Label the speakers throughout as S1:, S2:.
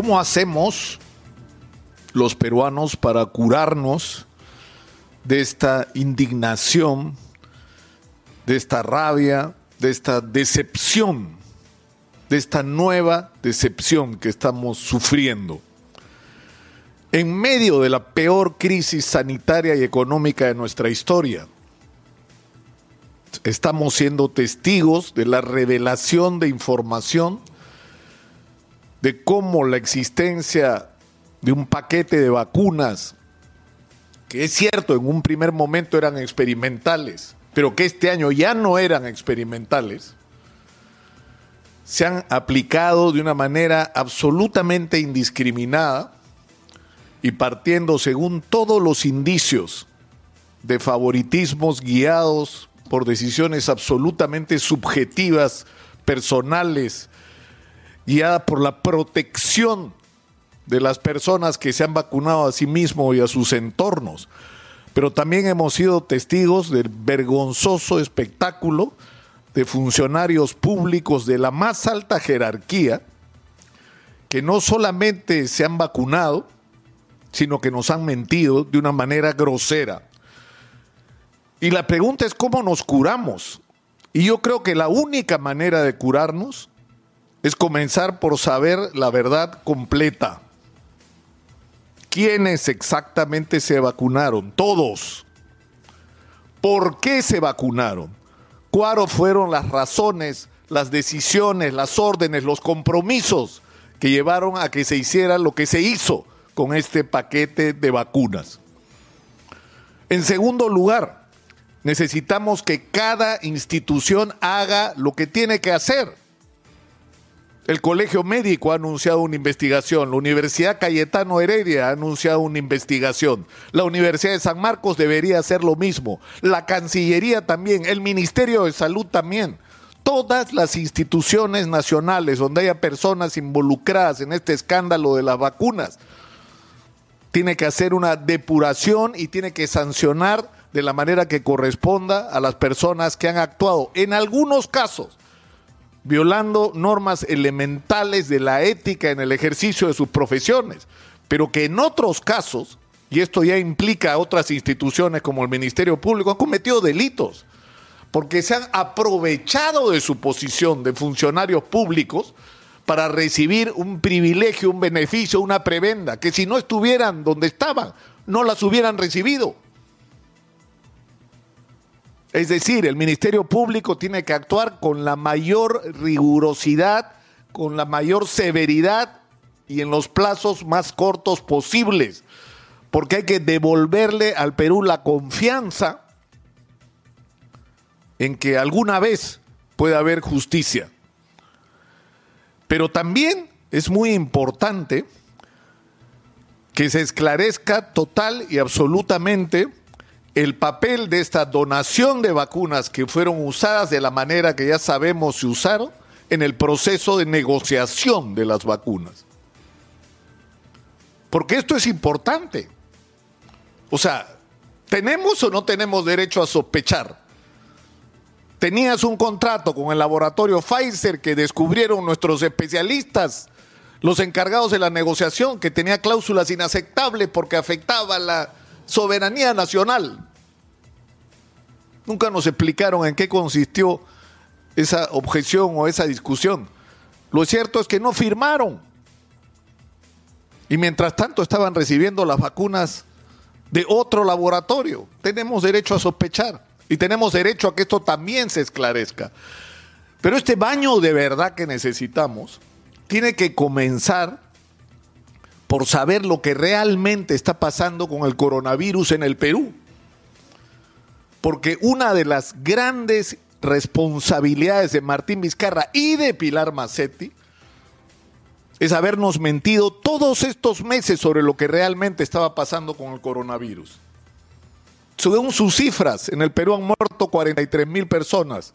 S1: ¿Cómo hacemos los peruanos para curarnos de esta indignación, de esta rabia, de esta decepción, de esta nueva decepción que estamos sufriendo? En medio de la peor crisis sanitaria y económica de nuestra historia, estamos siendo testigos de la revelación de información de cómo la existencia de un paquete de vacunas, que es cierto, en un primer momento eran experimentales, pero que este año ya no eran experimentales, se han aplicado de una manera absolutamente indiscriminada y partiendo según todos los indicios de favoritismos guiados por decisiones absolutamente subjetivas, personales, guiada por la protección de las personas que se han vacunado a sí mismos y a sus entornos. Pero también hemos sido testigos del vergonzoso espectáculo de funcionarios públicos de la más alta jerarquía que no solamente se han vacunado, sino que nos han mentido de una manera grosera. Y la pregunta es cómo nos curamos. Y yo creo que la única manera de curarnos es comenzar por saber la verdad completa. ¿Quiénes exactamente se vacunaron? Todos. ¿Por qué se vacunaron? ¿Cuáles fueron las razones, las decisiones, las órdenes, los compromisos que llevaron a que se hiciera lo que se hizo con este paquete de vacunas? En segundo lugar, necesitamos que cada institución haga lo que tiene que hacer el Colegio Médico ha anunciado una investigación, la Universidad Cayetano Heredia ha anunciado una investigación, la Universidad de San Marcos debería hacer lo mismo, la Cancillería también, el Ministerio de Salud también. Todas las instituciones nacionales donde haya personas involucradas en este escándalo de las vacunas, tiene que hacer una depuración y tiene que sancionar de la manera que corresponda a las personas que han actuado. En algunos casos, violando normas elementales de la ética en el ejercicio de sus profesiones, pero que en otros casos, y esto ya implica a otras instituciones como el Ministerio Público, han cometido delitos, porque se han aprovechado de su posición de funcionarios públicos para recibir un privilegio, un beneficio, una prebenda, que si no estuvieran donde estaban, no las hubieran recibido. Es decir, el Ministerio Público tiene que actuar con la mayor rigurosidad, con la mayor severidad y en los plazos más cortos posibles, porque hay que devolverle al Perú la confianza en que alguna vez puede haber justicia. Pero también es muy importante que se esclarezca total y absolutamente el papel de esta donación de vacunas que fueron usadas de la manera que ya sabemos se usaron en el proceso de negociación de las vacunas. Porque esto es importante. O sea, ¿tenemos o no tenemos derecho a sospechar? Tenías un contrato con el laboratorio Pfizer que descubrieron nuestros especialistas, los encargados de la negociación, que tenía cláusulas inaceptables porque afectaba la soberanía nacional. Nunca nos explicaron en qué consistió esa objeción o esa discusión. Lo cierto es que no firmaron. Y mientras tanto estaban recibiendo las vacunas de otro laboratorio. Tenemos derecho a sospechar y tenemos derecho a que esto también se esclarezca. Pero este baño de verdad que necesitamos tiene que comenzar por saber lo que realmente está pasando con el coronavirus en el Perú. Porque una de las grandes responsabilidades de Martín Vizcarra y de Pilar Macetti es habernos mentido todos estos meses sobre lo que realmente estaba pasando con el coronavirus. Según sus cifras, en el Perú han muerto 43 mil personas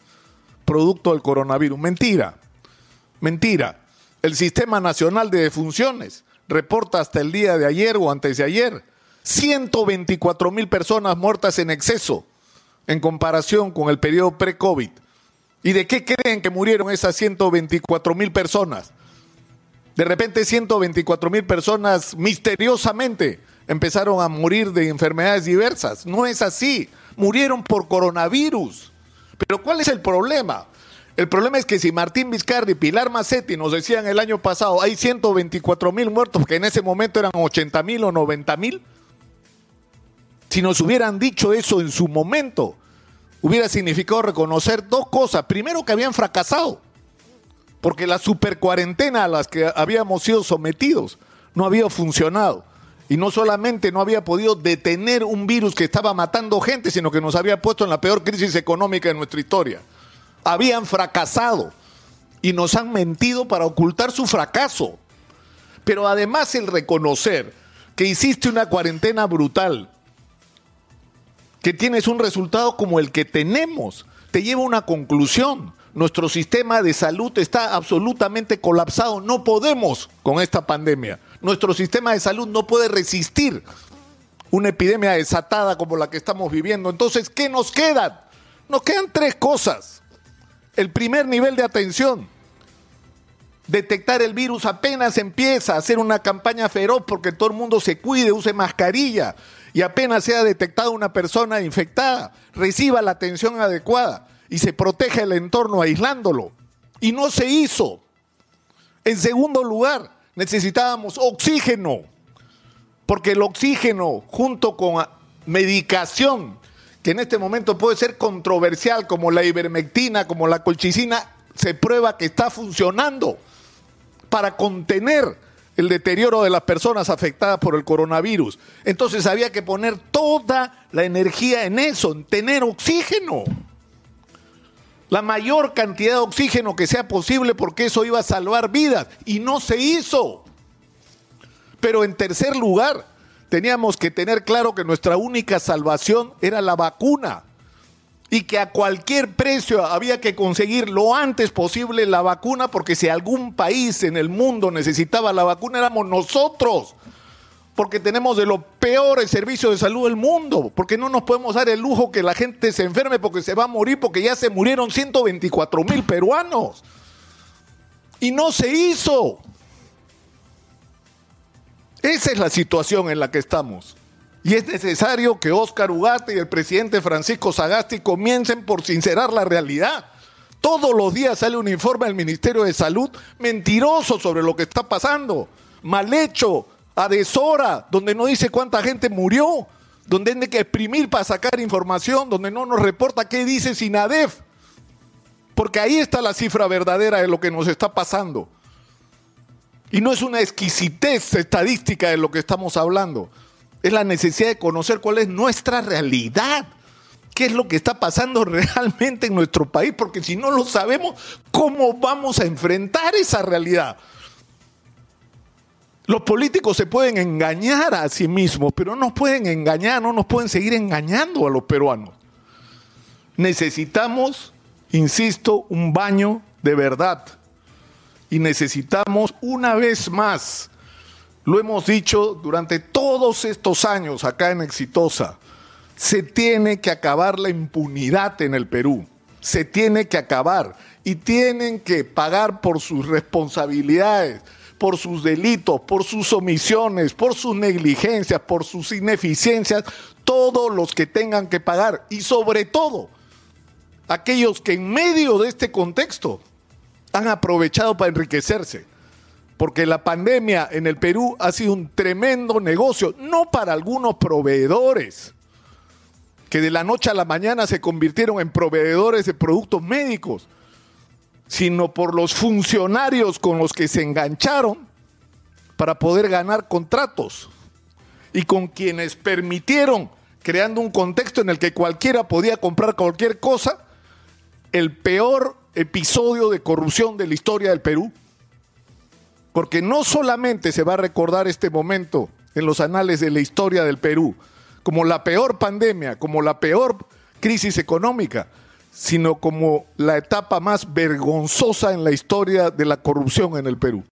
S1: producto del coronavirus. Mentira, mentira. El Sistema Nacional de Defunciones reporta hasta el día de ayer o antes de ayer 124 mil personas muertas en exceso en comparación con el periodo pre-COVID. ¿Y de qué creen que murieron esas 124 mil personas? De repente 124 mil personas misteriosamente empezaron a morir de enfermedades diversas. No es así. Murieron por coronavirus. Pero ¿cuál es el problema? El problema es que si Martín Vizcarra y Pilar Macetti nos decían el año pasado hay 124 mil muertos, que en ese momento eran 80 mil o 90 mil, si nos hubieran dicho eso en su momento, hubiera significado reconocer dos cosas. Primero, que habían fracasado, porque la super cuarentena a las que habíamos sido sometidos no había funcionado. Y no solamente no había podido detener un virus que estaba matando gente, sino que nos había puesto en la peor crisis económica de nuestra historia. Habían fracasado y nos han mentido para ocultar su fracaso. Pero además el reconocer que hiciste una cuarentena brutal, que tienes un resultado como el que tenemos, te lleva a una conclusión. Nuestro sistema de salud está absolutamente colapsado. No podemos con esta pandemia. Nuestro sistema de salud no puede resistir una epidemia desatada como la que estamos viviendo. Entonces, ¿qué nos quedan? Nos quedan tres cosas. El primer nivel de atención. Detectar el virus apenas empieza a hacer una campaña feroz porque todo el mundo se cuide, use mascarilla y apenas sea detectada una persona infectada, reciba la atención adecuada y se proteja el entorno aislándolo. Y no se hizo. En segundo lugar, necesitábamos oxígeno, porque el oxígeno junto con medicación, que en este momento puede ser controversial, como la ivermectina, como la colchicina, se prueba que está funcionando para contener el deterioro de las personas afectadas por el coronavirus. Entonces había que poner toda la energía en eso, en tener oxígeno. La mayor cantidad de oxígeno que sea posible porque eso iba a salvar vidas. Y no se hizo. Pero en tercer lugar, teníamos que tener claro que nuestra única salvación era la vacuna y que a cualquier precio había que conseguir lo antes posible la vacuna, porque si algún país en el mundo necesitaba la vacuna éramos nosotros, porque tenemos de los peores servicios de salud del mundo, porque no nos podemos dar el lujo que la gente se enferme porque se va a morir, porque ya se murieron 124 mil peruanos. Y no se hizo. Esa es la situación en la que estamos. Y es necesario que Óscar Ugarte y el presidente Francisco Sagasti comiencen por sincerar la realidad. Todos los días sale un informe del Ministerio de Salud mentiroso sobre lo que está pasando, mal hecho, a deshora, donde no dice cuánta gente murió, donde hay que exprimir para sacar información, donde no nos reporta qué dice Sinadef. Porque ahí está la cifra verdadera de lo que nos está pasando. Y no es una exquisitez estadística de lo que estamos hablando es la necesidad de conocer cuál es nuestra realidad. ¿Qué es lo que está pasando realmente en nuestro país? Porque si no lo sabemos, ¿cómo vamos a enfrentar esa realidad? Los políticos se pueden engañar a sí mismos, pero no nos pueden engañar, no nos pueden seguir engañando a los peruanos. Necesitamos, insisto, un baño de verdad. Y necesitamos una vez más lo hemos dicho durante todos estos años acá en Exitosa. Se tiene que acabar la impunidad en el Perú. Se tiene que acabar. Y tienen que pagar por sus responsabilidades, por sus delitos, por sus omisiones, por sus negligencias, por sus ineficiencias, todos los que tengan que pagar. Y sobre todo, aquellos que en medio de este contexto han aprovechado para enriquecerse. Porque la pandemia en el Perú ha sido un tremendo negocio, no para algunos proveedores, que de la noche a la mañana se convirtieron en proveedores de productos médicos, sino por los funcionarios con los que se engancharon para poder ganar contratos y con quienes permitieron, creando un contexto en el que cualquiera podía comprar cualquier cosa, el peor episodio de corrupción de la historia del Perú porque no solamente se va a recordar este momento en los anales de la historia del Perú como la peor pandemia, como la peor crisis económica, sino como la etapa más vergonzosa en la historia de la corrupción en el Perú.